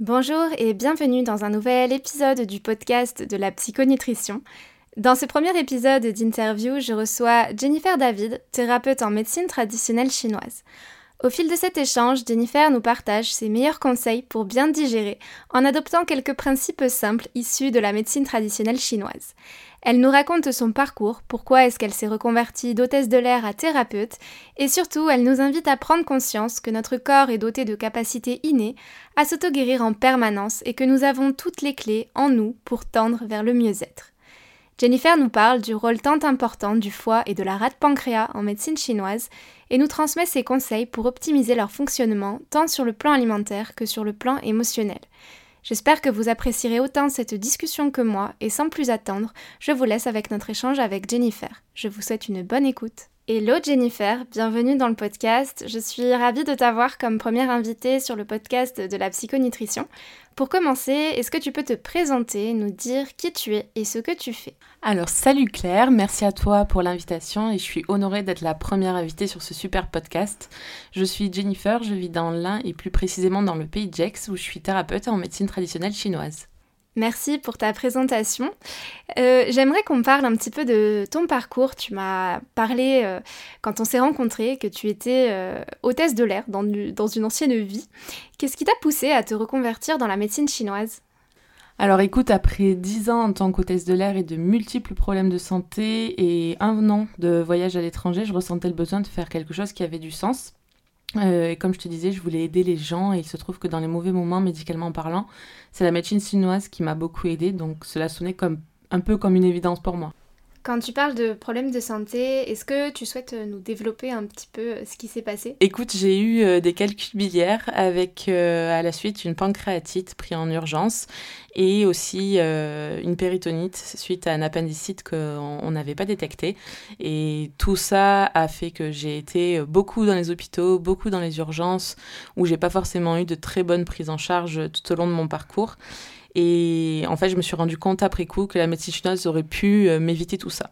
Bonjour et bienvenue dans un nouvel épisode du podcast de la psychonutrition. Dans ce premier épisode d'interview, je reçois Jennifer David, thérapeute en médecine traditionnelle chinoise. Au fil de cet échange, Jennifer nous partage ses meilleurs conseils pour bien digérer en adoptant quelques principes simples issus de la médecine traditionnelle chinoise. Elle nous raconte son parcours, pourquoi est-ce qu'elle s'est reconvertie d'hôtesse de l'air à thérapeute, et surtout elle nous invite à prendre conscience que notre corps est doté de capacités innées à s'auto-guérir en permanence et que nous avons toutes les clés en nous pour tendre vers le mieux-être. Jennifer nous parle du rôle tant important du foie et de la rate pancréas en médecine chinoise et nous transmet ses conseils pour optimiser leur fonctionnement tant sur le plan alimentaire que sur le plan émotionnel. J'espère que vous apprécierez autant cette discussion que moi et sans plus attendre, je vous laisse avec notre échange avec Jennifer. Je vous souhaite une bonne écoute. Hello Jennifer, bienvenue dans le podcast. Je suis ravie de t'avoir comme première invitée sur le podcast de la psychonutrition. Pour commencer, est-ce que tu peux te présenter, nous dire qui tu es et ce que tu fais? Alors salut Claire, merci à toi pour l'invitation et je suis honorée d'être la première invitée sur ce super podcast. Je suis Jennifer, je vis dans l'Ain et plus précisément dans le pays de où je suis thérapeute en médecine traditionnelle chinoise. Merci pour ta présentation. Euh, j'aimerais qu'on parle un petit peu de ton parcours. Tu m'as parlé euh, quand on s'est rencontrés que tu étais euh, hôtesse de l'air dans, une ancienne vie. Qu'est-ce qui t'a poussé à te reconvertir dans la médecine chinoise? Alors écoute, après dix ans en tant qu'hôtesse de l'air et de multiples problèmes de santé et un an de voyage à l'étranger, je ressentais le besoin de faire quelque chose qui avait du sens. Euh, comme je te disais, je voulais aider les gens et il se trouve que dans les mauvais moments, médicalement parlant, c'est la médecine chinoise qui m'a beaucoup aidée, donc cela sonnait comme un peu comme une évidence pour moi. Quand tu parles de problèmes de santé, est-ce que tu souhaites euh, nous développer un petit peu euh, ce qui s'est passé? Écoute, j'ai eu euh, des calculs biliaires avec à la suite une pancréatite prise en urgence et aussi une péritonite suite à un appendicite qu'on n'avait pas détecté. Et tout ça a fait que j'ai été beaucoup dans les hôpitaux, beaucoup dans les urgences, où j'ai pas forcément eu de très bonne prise en charge tout au long de mon parcours. Et en fait, je me suis rendu compte après coup que la médecine chinoise aurait pu euh, m'éviter tout ça.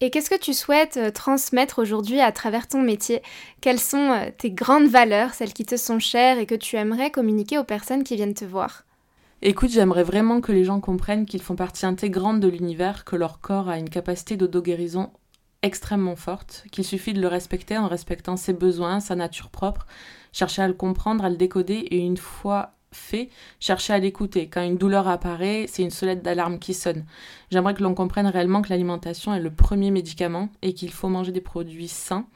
Et qu'est-ce que tu souhaites euh, transmettre aujourd'hui à travers ton métier? Quelles sont euh, tes grandes valeurs, celles qui te sont chères et que tu aimerais communiquer aux personnes qui viennent te voir? Écoute, j'aimerais vraiment que les gens comprennent qu'ils font partie intégrante de l'univers, que leur corps a une capacité d'auto-guérison extrêmement forte, qu'il suffit de le respecter en respectant ses besoins, sa nature propre, chercher à le comprendre, à le décoder et une fois fait, chercher à l'écouter. Quand une douleur apparaît, c'est une sonnette d'alarme qui sonne. J'aimerais que l'on comprenne réellement que l'alimentation est le premier médicament et qu'il faut manger des produits sains.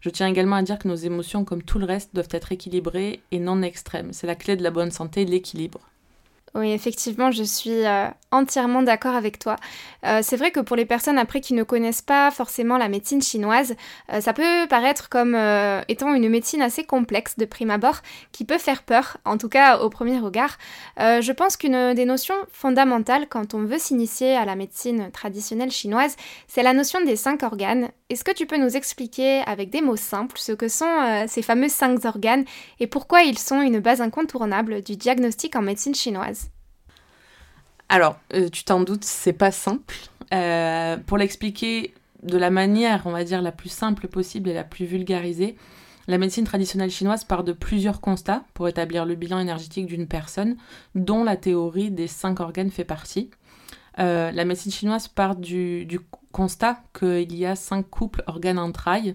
Je tiens également à dire que nos émotions, comme tout le reste, doivent être équilibrées et non extrêmes. C'est la clé de la bonne santé, l'équilibre. Oui, effectivement, je suis euh, entièrement d'accord avec toi. Euh, c'est vrai que pour les personnes après qui ne connaissent pas forcément la médecine chinoise, euh, ça peut paraître comme étant une médecine assez complexe de prime abord, qui peut faire peur, en tout cas au premier regard. je pense qu'une des notions fondamentales quand on veut s'initier à la médecine traditionnelle chinoise, c'est la notion des cinq organes. Est-ce que tu peux nous expliquer avec des mots simples ce que sont ces fameux cinq organes et pourquoi ils sont une base incontournable du diagnostic en médecine chinoise? Alors, euh, tu t'en doutes, c'est pas simple. Euh, pour l'expliquer de la manière, on va dire, la plus simple possible et la plus vulgarisée, la médecine traditionnelle chinoise part de plusieurs constats pour établir le bilan énergétique d'une personne, dont la théorie des cinq organes fait partie. Euh, la médecine chinoise part du, du constat qu'il y a cinq couples organes-entrailles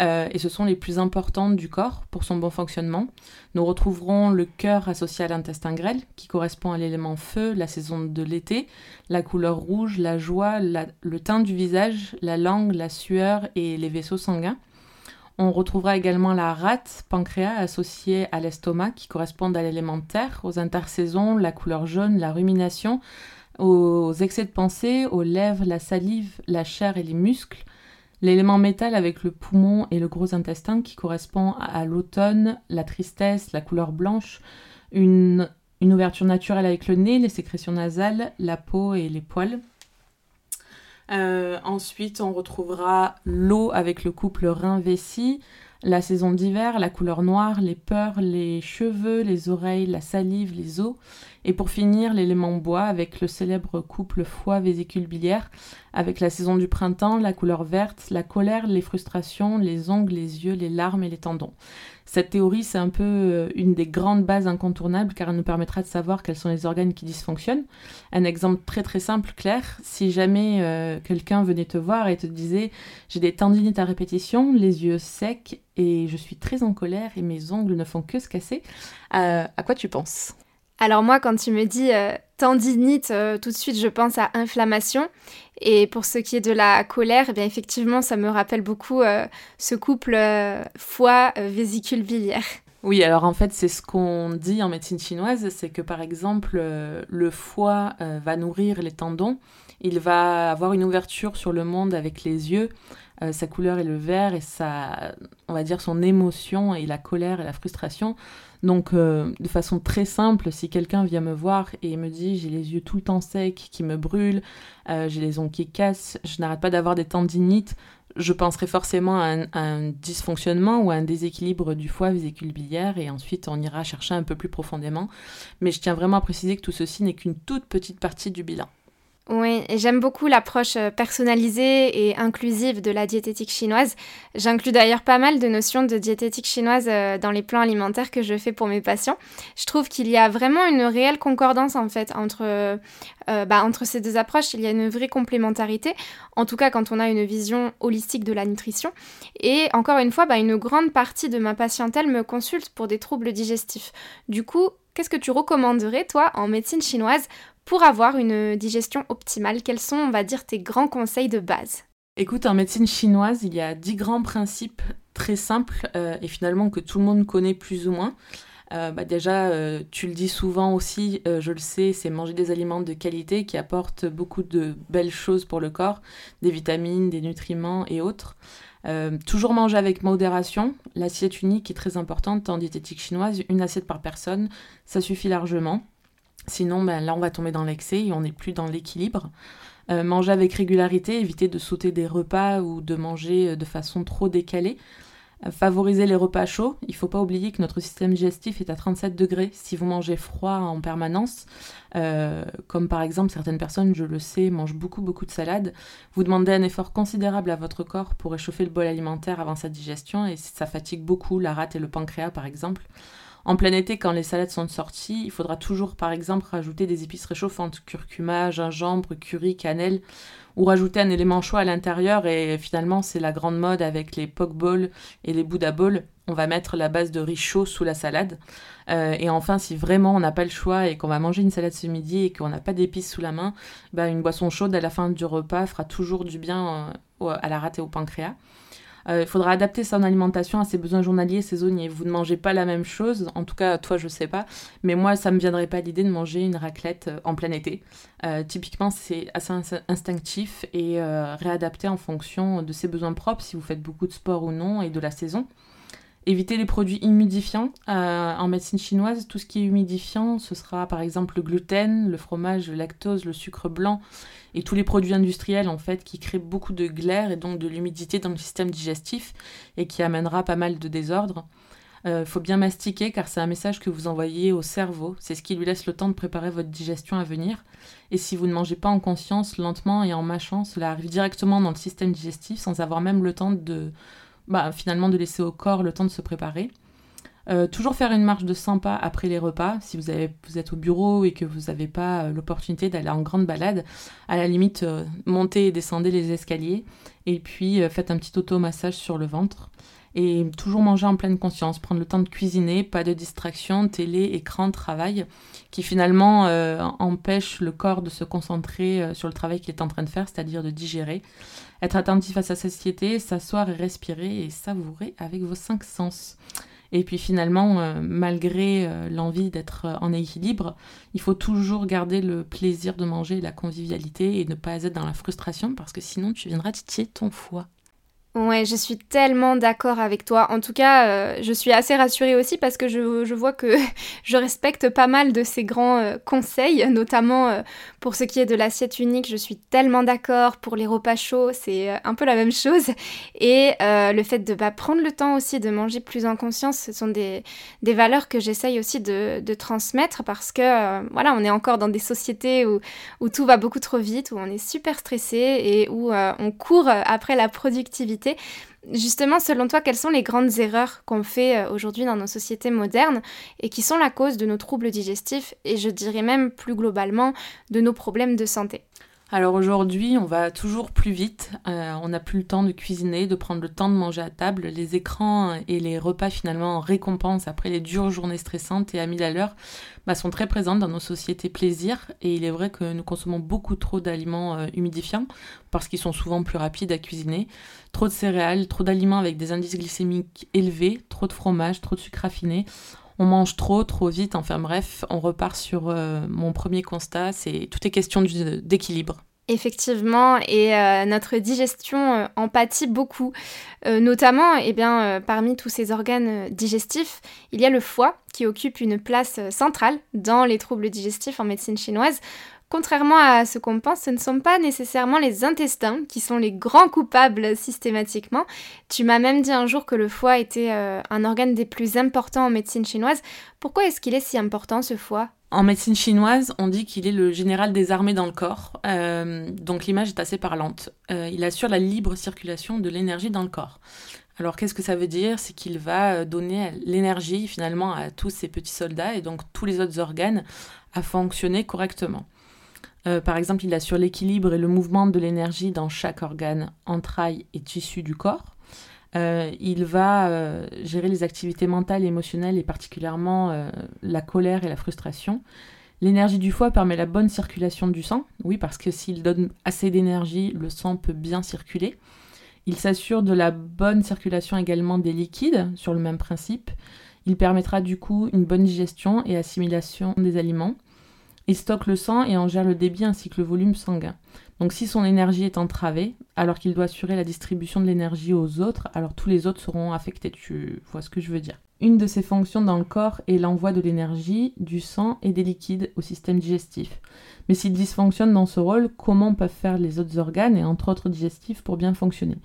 euh, et ce sont les plus importantes du corps pour son bon fonctionnement. Nous retrouverons le cœur associé à l'intestin grêle, qui correspond à l'élément feu, la saison de l'été, la couleur rouge, la joie, le teint du visage, la langue, la sueur et les vaisseaux sanguins. On retrouvera également la rate, pancréas, associée à l'estomac, qui correspondent à l'élément terre, aux intersaisons, la couleur jaune, la rumination, aux excès de pensée, aux lèvres, la salive, la chair et les muscles, L'élément métal avec le poumon et le gros intestin qui correspond à l'automne, la tristesse, la couleur blanche, une, ouverture naturelle avec le nez, les sécrétions nasales, la peau et les poils. Euh, ensuite, on retrouvera l'eau avec le couple rein-vessie, la saison d'hiver, la couleur noire, les peurs, les cheveux, les oreilles, la salive, les os. Et pour finir, l'élément bois avec le célèbre couple foie-vésicule biliaire, avec la saison du printemps, la couleur verte, la colère, les frustrations, les ongles, les yeux, les larmes et les tendons. Cette théorie, c'est un peu euh, une des grandes bases incontournables car elle nous permettra de savoir quels sont les organes qui dysfonctionnent. Un exemple très très simple, clair, si jamais euh, quelqu'un venait te voir et te disait j'ai des tendinites à répétition, les yeux secs et je suis très en colère et mes ongles ne font que se casser, euh, à quoi tu penses? Alors moi, quand tu me dis tendinite, tout de suite je pense à inflammation. Et pour ce qui est de la colère, eh bien effectivement, ça me rappelle beaucoup euh, ce couple euh, foie-vésicule biliaire. Oui, alors en fait, c'est ce qu'on dit en médecine chinoise, c'est que par exemple, euh, le foie va nourrir les tendons, il va avoir une ouverture sur le monde avec les yeux, sa couleur est le vert et sa, on va dire, son émotion et la colère et la frustration donc, euh, de façon très simple, si quelqu'un vient me voir et me dit j'ai les yeux tout le temps secs, qui me brûlent, euh, j'ai les ongles qui cassent, je n'arrête pas d'avoir des tendinites, je penserai forcément à un, dysfonctionnement ou à un déséquilibre du foie vésicule biliaire et ensuite on ira chercher un peu plus profondément. Mais je tiens vraiment à préciser que tout ceci n'est qu'une toute petite partie du bilan. Oui, j'aime beaucoup l'approche euh, personnalisée et inclusive de la diététique chinoise. J'inclus d'ailleurs pas mal de notions de diététique chinoise euh, dans les plans alimentaires que je fais pour mes patients. Je trouve qu'il y a vraiment une réelle concordance en fait entre, euh, bah, entre ces deux approches. Il y a une vraie complémentarité, en tout cas quand on a une vision holistique de la nutrition. Et encore une fois, bah, une grande partie de ma patientèle me consulte pour des troubles digestifs. Du coup, qu'est-ce que tu recommanderais, toi, en médecine chinoise pour avoir une digestion optimale Quels sont, on va dire, tes grands conseils de base? Écoute, en médecine chinoise, il y a dix grands principes très simples euh, et finalement que tout le monde connaît plus ou moins. Euh, bah déjà, euh, tu le dis souvent aussi, je le sais, c'est manger des aliments de qualité qui apportent beaucoup de belles choses pour le corps, des vitamines, des nutriments et autres. toujours manger avec modération. L'assiette unique est très importante en diététique chinoise. Une assiette par personne, ça suffit largement. Sinon, ben, là, on va tomber dans l'excès et on n'est plus dans l'équilibre. Euh, manger avec régularité, éviter de sauter des repas ou de manger euh, de façon trop décalée. Euh, favoriser les repas chauds. Il ne faut pas oublier que notre système digestif est à 37 degrés. Si vous mangez froid en permanence, comme par exemple certaines personnes, je le sais, mangent beaucoup beaucoup de salade, vous demandez un effort considérable à votre corps pour réchauffer le bol alimentaire avant sa digestion et ça fatigue beaucoup la rate et le pancréas par exemple. En plein été, quand les salades sont sorties, il faudra toujours par exemple rajouter des épices réchauffantes, curcuma, gingembre, curry, cannelle, ou rajouter un élément chaud à l'intérieur. Et finalement, c'est la grande mode avec les poke bowls et les Buddha bowls. On va mettre la base de riz chaud sous la salade. Euh, et enfin, si vraiment on n'a pas le choix et qu'on va manger une salade ce midi et qu'on n'a pas d'épices sous la main, bah, une boisson chaude à la fin du repas fera toujours du bien euh, à la rate et au pancréas. Euh, il faudra adapter son alimentation à ses besoins journaliers saisonniers. Vous ne mangez pas la même chose, en tout cas toi je sais pas, mais moi ça me viendrait pas l'idée de manger une raclette euh, en plein été. Euh, typiquement c'est assez instinctif et réadapté en fonction de ses besoins propres si vous faites beaucoup de sport ou non et de la saison. Éviter les produits humidifiants. en médecine chinoise, tout ce qui est humidifiant, ce sera par exemple le gluten, le fromage, le lactose, le sucre blanc et tous les produits industriels en fait qui créent beaucoup de glaire et donc de l'humidité dans le système digestif et qui amènera pas mal de désordre. Il euh, faut bien mastiquer car c'est un message que vous envoyez au cerveau. C'est ce qui lui laisse le temps de préparer votre digestion à venir. Et si vous ne mangez pas en conscience, lentement et en mâchant, cela arrive directement dans le système digestif sans avoir même le temps de, bah, finalement, de laisser au corps le temps de se préparer. Euh, toujours faire une marche de 100 pas après les repas. Si vous, avez, vous êtes au bureau et que vous n'avez pas euh, l'opportunité d'aller en grande balade, à la limite, euh, montez et descendez les escaliers. Et puis, faites un petit automassage sur le ventre. Et toujours manger en pleine conscience, prendre le temps de cuisiner, pas de distraction, télé, écran, travail, qui finalement empêche le corps de se concentrer sur le travail qu'il est en train de faire, c'est-à-dire de digérer. Être attentif à sa satiété, s'asseoir et respirer et savourer avec vos cinq sens. Et puis finalement, euh, malgré euh, l'envie d'être euh, en équilibre, il faut toujours garder le plaisir de manger, la convivialité et ne pas être dans la frustration parce que sinon tu viendras titiller ton foie. Ouais, je suis tellement d'accord avec toi. En tout cas, euh, je suis assez rassurée aussi parce que je, vois que je respecte pas mal de ces grands euh, conseils, notamment euh, pour ce qui est de l'assiette unique. Je suis tellement d'accord. Pour les repas chauds, c'est un peu la même chose. Et le fait de prendre le temps aussi de manger plus en conscience, ce sont des, valeurs que j'essaye aussi de, transmettre parce que, voilà, on est encore dans des sociétés où, où tout va beaucoup trop vite, où on est super stressé et où on court après la productivité Justement, selon toi, quelles sont les grandes erreurs qu'on fait euh, aujourd'hui dans nos sociétés modernes et qui sont la cause de nos troubles digestifs et je dirais même plus globalement de nos problèmes de santé? Alors aujourd'hui, on va toujours plus vite. Euh, on n'a plus le temps de cuisiner, de prendre le temps de manger à table. Les écrans et les repas finalement en récompense après les dures journées stressantes et à mille à l'heure bah, sont très présentes dans nos sociétés plaisir. Et il est vrai que nous consommons beaucoup trop d'aliments euh, humidifiants parce qu'ils sont souvent plus rapides à cuisiner. Trop de céréales, trop d'aliments avec des indices glycémiques élevés, trop de fromage, trop de sucre raffiné on mange trop, trop vite. Enfin bref, on repart sur euh, mon premier constat, c'est tout est question d'équilibre. Effectivement, et euh, notre digestion euh, en pâtit beaucoup. notamment, eh bien, parmi tous ces organes digestifs, il y a le foie qui occupe une place centrale dans les troubles digestifs en médecine chinoise. Contrairement à ce qu'on pense, ce ne sont pas nécessairement les intestins qui sont les grands coupables systématiquement. Tu m'as même dit un jour que le foie était euh, un organe des plus importants en médecine chinoise. Pourquoi est-ce qu'il est si important ce foie? En médecine chinoise, on dit qu'il est le général des armées dans le corps, euh, donc l'image est assez parlante. Euh, il assure la libre circulation de l'énergie dans le corps. Alors qu'est-ce que ça veut dire? C'est qu'il va donner l'énergie finalement à tous ces petits soldats et donc tous les autres organes à fonctionner correctement. Euh, par exemple, il assure l'équilibre et le mouvement de l'énergie dans chaque organe, entrailles et tissu du corps. Euh, il va euh, gérer les activités mentales et émotionnelles et particulièrement la colère et la frustration. L'énergie du foie permet la bonne circulation du sang, oui, parce que s'il donne assez d'énergie, le sang peut bien circuler. Il s'assure de la bonne circulation également des liquides, sur le même principe. Il permettra du coup une bonne digestion et assimilation des aliments. Il stocke le sang et en gère le débit ainsi que le volume sanguin. Donc si son énergie est entravée, alors qu'il doit assurer la distribution de l'énergie aux autres, alors tous les autres seront affectés. Tu vois ce que je veux dire. Une de ses fonctions dans le corps est l'envoi de l'énergie, du sang et des liquides au système digestif. Mais s'il dysfonctionne dans ce rôle, comment peuvent faire les autres organes et entre autres digestifs pour bien fonctionner?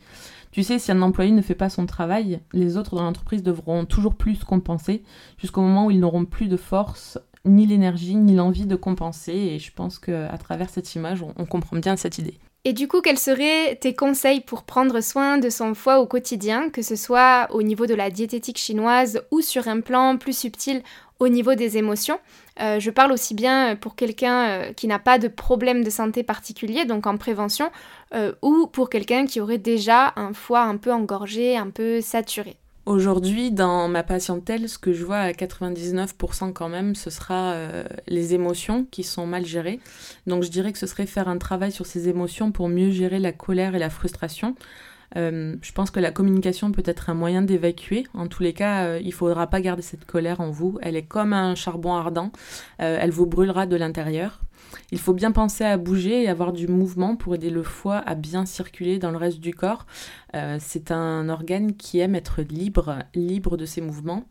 Tu sais, si un employé ne fait pas son travail, les autres dans l'entreprise devront toujours plus compenser jusqu'au moment où ils n'auront plus de force ni l'énergie, ni l'envie de compenser. Et je pense qu'à travers cette image, on, comprend bien cette idée. Et du coup, quels seraient tes conseils pour prendre soin de son foie au quotidien, que ce soit au niveau de la diététique chinoise ou sur un plan plus subtil au niveau des émotions? Euh, Je parle aussi bien pour quelqu'un euh, qui n'a pas de problème de santé particulier, donc en prévention, euh, ou pour quelqu'un qui aurait déjà un foie un peu engorgé, un peu saturé. Aujourd'hui, dans ma patientèle, ce que je vois à 99% quand même, ce sera euh, les émotions qui sont mal gérées. Donc je dirais que ce serait faire un travail sur ces émotions pour mieux gérer la colère et la frustration. Euh, je pense que la communication peut être un moyen d'évacuer. En tous les cas, euh, il ne faudra pas garder cette colère en vous. Elle est comme un charbon ardent. elle vous brûlera de l'intérieur. Il faut bien penser à bouger et avoir du mouvement pour aider le foie à bien circuler dans le reste du corps. Euh, c'est un organe qui aime être libre, libre de ses mouvements.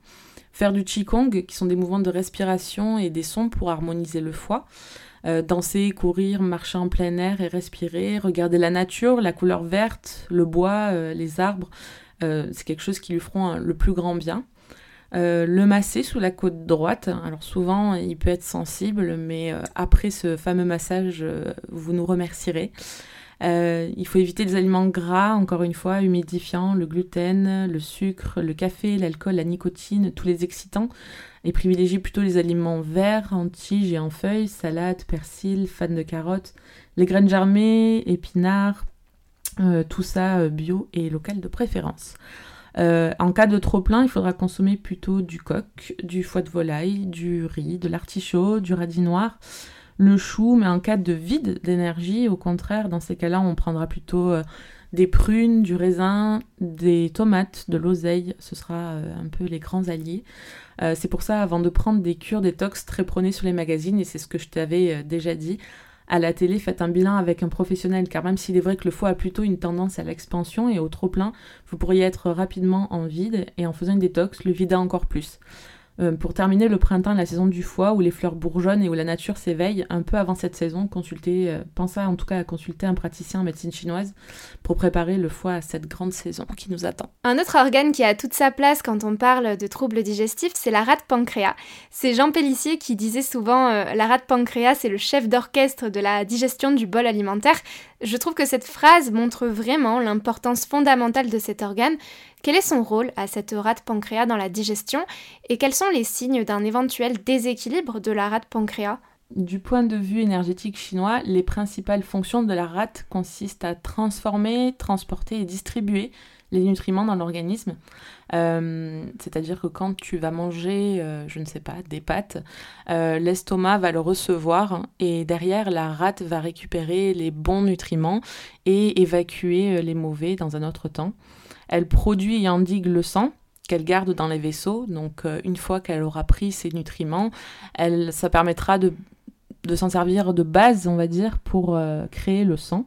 Faire du qigong, qui sont des mouvements de respiration et des sons pour harmoniser le foie. Euh, danser, courir, marcher en plein air et respirer, regarder la nature, la couleur verte, le bois, euh, les arbres, c'est quelque chose qui lui feront le plus grand bien. Euh, le masser sous la côte droite. Alors souvent, il peut être sensible, mais euh, après ce fameux massage, euh, vous nous remercierez. il faut éviter les aliments gras, encore une fois, humidifiants, le gluten, le sucre, le café, l'alcool, la nicotine, tous les excitants, et privilégier plutôt les aliments verts, en tige et en feuilles, salade, persil, fan de carottes, les graines germées, épinards, tout ça bio et local de préférence. Euh, en cas de trop plein, il faudra consommer plutôt du coq, du foie de volaille, du riz, de l'artichaut, du radis noir, le chou, mais en cas de vide d'énergie, au contraire, dans ces cas-là, on prendra plutôt euh, des prunes, du raisin, des tomates, de l'oseille, ce sera euh, un peu les grands alliés. c'est pour ça, avant de prendre des cures détox très prônées sur les magazines, et c'est ce que je t'avais déjà dit, à la télé, faites un bilan avec un professionnel, car même s'il est vrai que le foie a plutôt une tendance à l'expansion et au trop-plein, vous pourriez être rapidement en vide et en faisant une détox, le vider encore plus. Euh, pour terminer le printemps, la saison du foie, où les fleurs bourgeonnent et où la nature s'éveille, un peu avant cette saison, consultez, euh, pensez en tout cas à consulter un praticien en médecine chinoise pour préparer le foie à cette grande saison qui nous attend. Un autre organe qui a toute sa place quand on parle de troubles digestifs, c'est la rate pancréas. C'est Jean Pellissier qui disait souvent euh, la rate pancréas, c'est le chef d'orchestre de la digestion du bol alimentaire. Je trouve que cette phrase montre vraiment l'importance fondamentale de cet organe. Quel est son rôle à cette rate pancréas dans la digestion et quels sont les signes d'un éventuel déséquilibre de la rate pancréas? Du point de vue énergétique chinois, les principales fonctions de la rate consistent à transformer, transporter et distribuer les nutriments dans l'organisme. Euh, c'est-à-dire que quand tu vas manger, euh, je ne sais pas, des pâtes, euh, l'estomac va le recevoir et derrière, la rate va récupérer les bons nutriments et évacuer les mauvais dans un autre temps. Elle produit et endigue le sang qu'elle garde dans les vaisseaux. Donc une fois qu'elle aura pris ces nutriments, elle, ça permettra de, de s'en servir de base, on va dire, pour créer le sang.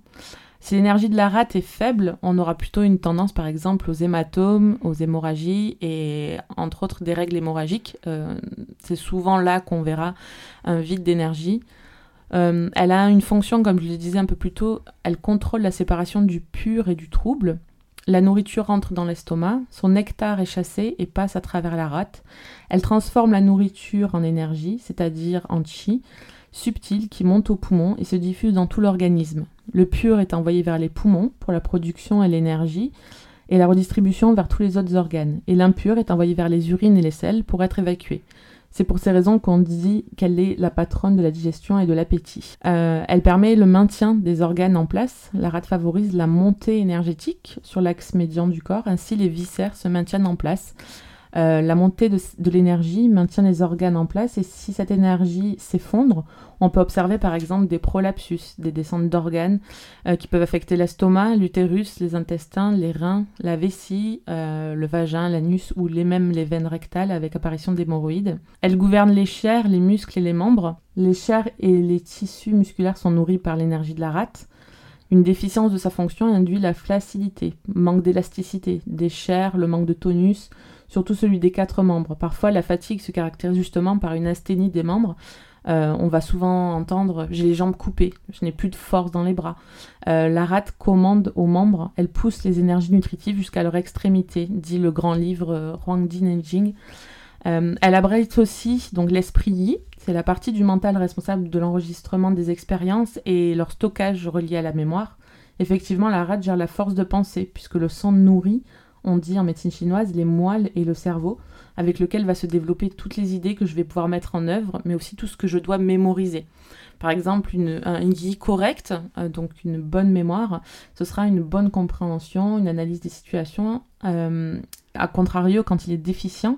Si l'énergie de la rate est faible, on aura plutôt une tendance par exemple aux hématomes, aux hémorragies et entre autres des règles hémorragiques. Euh, c'est souvent là qu'on verra un vide d'énergie. Euh, elle a une fonction, comme je le disais un peu plus tôt, elle contrôle la séparation du pur et du trouble. La nourriture entre dans l'estomac, son nectar est chassé et passe à travers la rate. Elle transforme la nourriture en énergie, c'est-à-dire en chi, subtil qui monte aux poumons et se diffuse dans tout l'organisme. Le pur est envoyé vers les poumons pour la production et l'énergie et la redistribution vers tous les autres organes. Et l'impur est envoyé vers les urines et les selles pour être évacué. C'est pour ces raisons qu'on dit qu'elle est la patronne de la digestion et de l'appétit. Euh, elle permet le maintien des organes en place. La rate favorise la montée énergétique sur l'axe médian du corps. Ainsi, les viscères se maintiennent en place. Euh, la montée de, l'énergie maintient les organes en place et si cette énergie s'effondre, on peut observer par exemple des prolapsus, des descentes d'organes euh, qui peuvent affecter l'estomac, l'utérus, les intestins, les reins, la vessie, euh, le vagin, l'anus ou les, même les veines rectales avec apparition d'hémorroïdes. Elle gouverne les chairs, les muscles et les membres. Les chairs et les tissus musculaires sont nourris par l'énergie de la rate. Une déficience de sa fonction induit la flaccidité, manque d'élasticité, des chairs, le manque de tonus, surtout celui des quatre membres. Parfois, la fatigue se caractérise justement par une asthénie des membres. Euh, on va souvent entendre j'ai les jambes coupées, je n'ai plus de force dans les bras. Euh, la rate commande aux membres, elle pousse les énergies nutritives jusqu'à leur extrémité, dit le grand livre euh, Huangdi Nenjing. elle abrite aussi donc l'esprit yi, c'est la partie du mental responsable de l'enregistrement des expériences et leur stockage relié à la mémoire. Effectivement, la rate gère la force de pensée, puisque le sang nourrit on dit en médecine chinoise, les moelles et le cerveau, avec lequel va se développer toutes les idées que je vais pouvoir mettre en œuvre, mais aussi tout ce que je dois mémoriser. Par exemple, une, vie correcte, euh, donc une bonne mémoire, ce sera une bonne compréhension, une analyse des situations. Euh, a contrario, quand il est déficient,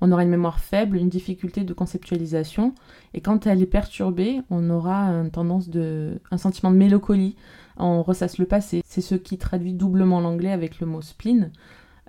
on aura une mémoire faible, une difficulté de conceptualisation, et quand elle est perturbée, on aura une tendance de, un sentiment de mélancolie, on ressasse le passé. C'est ce qui traduit doublement l'anglais avec le mot spleen.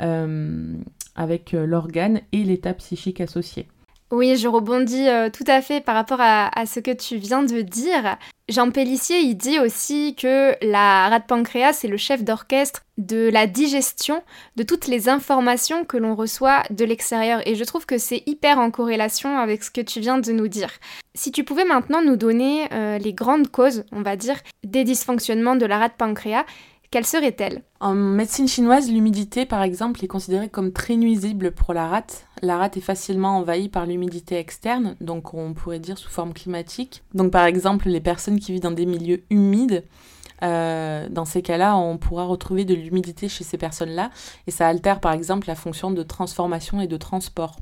Euh, avec euh, l'organe et l'état psychique associé. Oui, je rebondis euh, tout à fait par rapport à, ce que tu viens de dire. Jean Pellissier, il dit aussi que la rate pancréas, c'est le chef d'orchestre de la digestion de toutes les informations que l'on reçoit de l'extérieur. Et je trouve que c'est hyper en corrélation avec ce que tu viens de nous dire. Si tu pouvais maintenant nous donner les grandes causes, on va dire, des dysfonctionnements de la rate pancréas, quelle serait-elle? En médecine chinoise, l'humidité, par exemple, est considérée comme très nuisible pour la rate. La rate est facilement envahie par l'humidité externe, donc on pourrait dire sous forme climatique. Donc par exemple, les personnes qui vivent dans des milieux humides euh, dans ces cas-là, on pourra retrouver de l'humidité chez ces personnes-là et ça altère par exemple la fonction de transformation et de transport.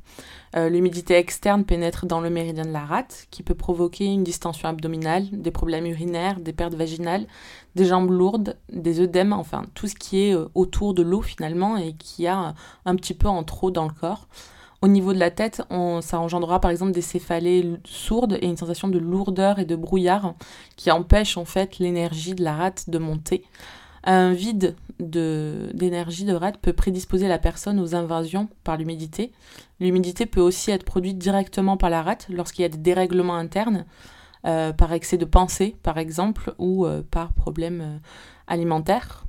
Euh, l'humidité externe pénètre dans le méridien de la rate qui peut provoquer une distension abdominale, des problèmes urinaires, des pertes vaginales, des jambes lourdes, des œdèmes, enfin tout ce qui est euh, autour de l'eau finalement et qui a un petit peu en trop dans le corps. Au niveau de la tête, ça engendrera par exemple des céphalées sourdes et une sensation de lourdeur et de brouillard qui empêche en fait l'énergie de la rate de monter. Un vide d'énergie de, rate peut prédisposer la personne aux invasions par l'humidité. L'humidité peut aussi être produite directement par la rate lorsqu'il y a des dérèglements internes. Par excès de pensée, par exemple, ou par problème alimentaire.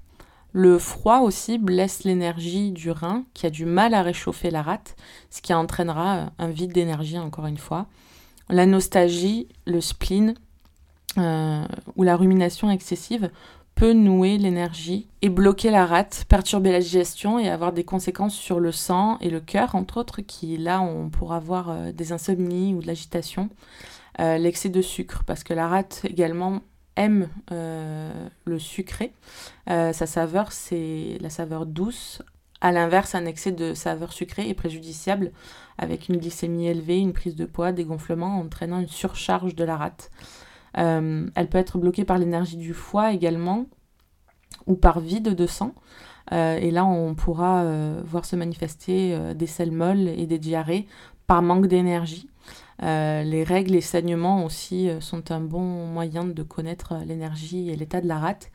Le froid aussi blesse l'énergie du rein qui a du mal à réchauffer la rate, ce qui entraînera un vide d'énergie encore une fois. La nostalgie, le spleen ou la rumination excessive peut nouer l'énergie et bloquer la rate, perturber la digestion et avoir des conséquences sur le sang et le cœur, entre autres, qui là, on pourra avoir euh, des insomnies ou de l'agitation. Euh, l'excès de sucre, parce que la rate également aime euh, le sucré. sa saveur, c'est la saveur douce. À l'inverse, un excès de saveur sucrée est préjudiciable avec une glycémie élevée, une prise de poids, des gonflements, entraînant une surcharge de la rate. Euh, elle peut être bloquée par l'énergie du foie également ou par vide de sang. Euh, et là, on pourra euh, voir se manifester des selles molles et des diarrhées par manque d'énergie. Les règles et saignements aussi sont un bon moyen de connaître l'énergie et l'état de la rate.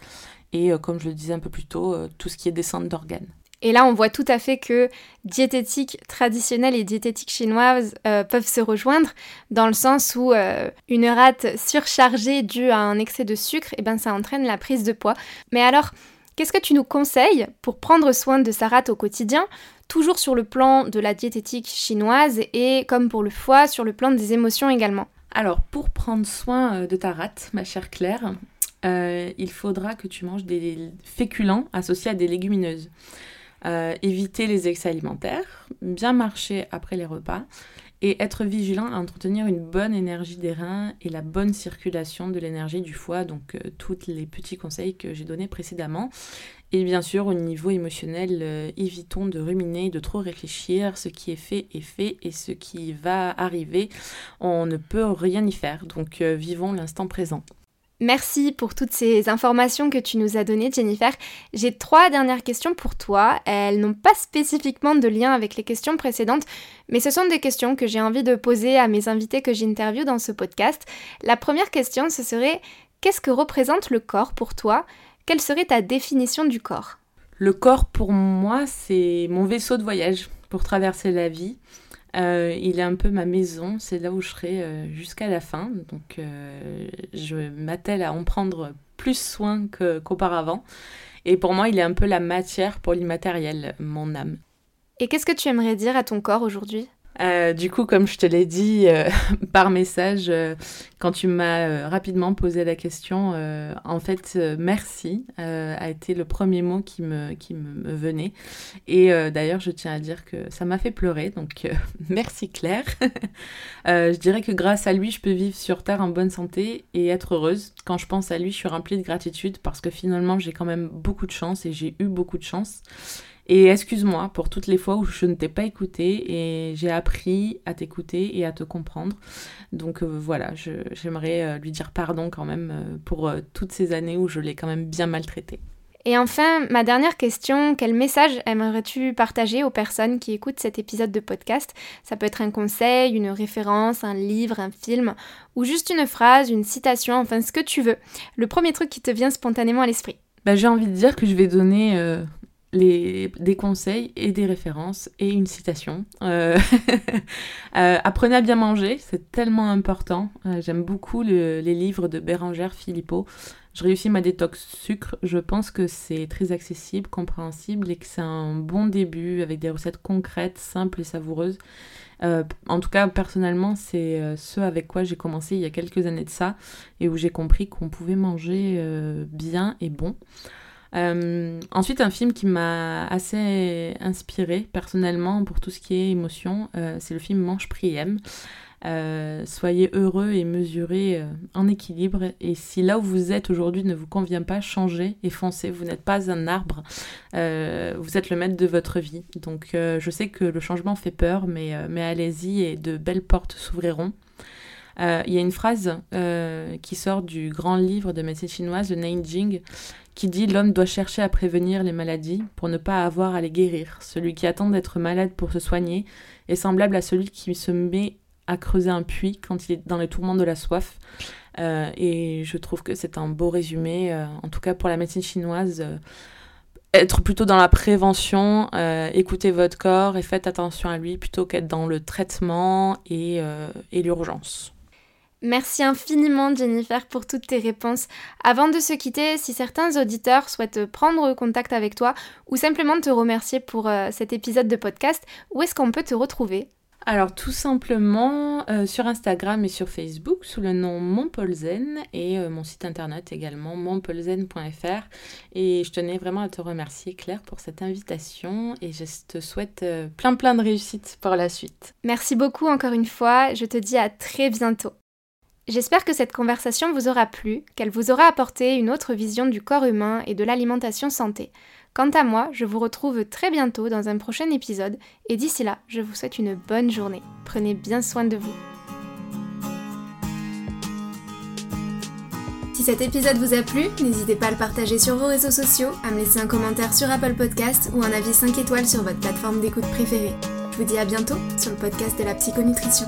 Et comme je le disais un peu plus tôt, tout ce qui est descente d'organes. Et là, on voit tout à fait que diététique traditionnelle et diététique chinoise euh, peuvent se rejoindre dans le sens où euh, une rate surchargée due à un excès de sucre, eh ben, ça entraîne la prise de poids. Mais alors, qu'est-ce que tu nous conseilles pour prendre soin de sa rate au quotidien toujours sur le plan de la diététique chinoise et comme pour le foie, sur le plan des émotions également. Alors, pour prendre soin euh, de ta rate, ma chère Claire, il faudra que tu manges des féculents associés à des légumineuses. Euh, éviter les excès alimentaires, bien marcher après les repas et être vigilant à entretenir une bonne énergie des reins et la bonne circulation de l'énergie du foie, donc euh, tous les petits conseils que j'ai donnés précédemment. Et bien sûr, au niveau émotionnel, euh, évitons de ruminer, de trop réfléchir. Ce qui est fait est fait et ce qui va arriver, on ne peut rien y faire. Donc vivons l'instant présent. Merci pour toutes ces informations que tu nous as données, Jennifer. J'ai trois dernières questions pour toi. Elles n'ont pas spécifiquement de lien avec les questions précédentes, mais ce sont des questions que j'ai envie de poser à mes invités que j'interviewe dans ce podcast. La première question, ce serait qu'est-ce que représente le corps pour toi? Quelle serait ta définition du corps? Le corps, pour moi, c'est mon vaisseau de voyage pour traverser la vie. Euh, il est un peu ma maison, c'est là où je serai euh, jusqu'à la fin. Donc euh, je m'attelle à en prendre plus soin qu'auparavant. Et pour moi, il est un peu la matière pour l'immatériel, mon âme. Et qu'est-ce que tu aimerais dire à ton corps aujourd'hui? Euh, du coup, comme je te l'ai dit euh, par message, euh, quand tu m'as rapidement posé la question, en fait, merci a été le premier mot qui me, qui me venait. Et d'ailleurs, je tiens à dire que ça m'a fait pleurer, donc merci Claire. je dirais que grâce à lui, je peux vivre sur Terre en bonne santé et être heureuse. Quand je pense à lui, je suis remplie de gratitude parce que finalement, j'ai quand même beaucoup de chance et j'ai eu beaucoup de chance. Et excuse-moi pour toutes les fois où je ne t'ai pas écouté et j'ai appris à t'écouter et à te comprendre. Donc euh, voilà, j'aimerais euh, lui dire pardon quand même euh, pour toutes ces années où je l'ai quand même bien maltraité. Et enfin, ma dernière question, quel message aimerais-tu partager aux personnes qui écoutent cet épisode de podcast? Ça peut être un conseil, une référence, un livre, un film, ou juste une phrase, une citation, enfin ce que tu veux. Le premier truc qui te vient spontanément à l'esprit. Bah, j'ai envie de dire que je vais donner des conseils et des références et une citation. Euh, euh, apprenez à bien manger, c'est tellement important. Euh, j'aime beaucoup les livres de Bérangère Philippot. Je réussis ma détox sucre. Je pense que c'est très accessible, compréhensible et que c'est un bon début avec des recettes concrètes, simples et savoureuses. en tout cas, personnellement, c'est ce avec quoi j'ai commencé il y a quelques années de ça et où j'ai compris qu'on pouvait manger bien et bon. Euh, ensuite, un film qui m'a assez inspiré personnellement pour tout ce qui est émotion, euh, c'est le film Manche Priem. Euh, soyez heureux et mesurez en équilibre. Et si là où vous êtes aujourd'hui ne vous convient pas, changez et foncez. Vous n'êtes pas un arbre, vous êtes le maître de votre vie. Donc je sais que le changement fait peur, mais, mais allez-y et de belles portes s'ouvriront. Il y a une phrase qui sort du grand livre de médecine chinoise, le Nanjing, qui dit l'homme doit chercher à prévenir les maladies pour ne pas avoir à les guérir. Celui qui attend d'être malade pour se soigner est semblable à celui qui se met à creuser un puits quand il est dans les tourments de la soif. Euh, et je trouve que c'est un beau résumé, euh, en tout cas pour la médecine chinoise. Euh, être plutôt dans la prévention, écoutez votre corps et faites attention à lui plutôt qu'être dans le traitement et, et l'urgence. Merci infiniment Jennifer pour toutes tes réponses. Avant de se quitter, si certains auditeurs souhaitent prendre contact avec toi ou simplement te remercier pour euh, cet épisode de podcast, où est-ce qu'on peut te retrouver? Alors tout simplement euh, sur Instagram et sur Facebook sous le nom Montpolzen et euh, mon site internet également montpolzen.fr et je tenais vraiment à te remercier Claire pour cette invitation et je te souhaite plein plein de réussite pour la suite. Merci beaucoup encore une fois, je te dis à très bientôt. J'espère que cette conversation vous aura plu, qu'elle vous aura apporté une autre vision du corps humain et de l'alimentation santé. Quant à moi, je vous retrouve très bientôt dans un prochain épisode et d'ici là, je vous souhaite une bonne journée. Prenez bien soin de vous. Si cet épisode vous a plu, n'hésitez pas à le partager sur vos réseaux sociaux, à me laisser un commentaire sur Apple Podcast ou un avis 5 étoiles sur votre plateforme d'écoute préférée. Je vous dis à bientôt sur le podcast de la psychonutrition.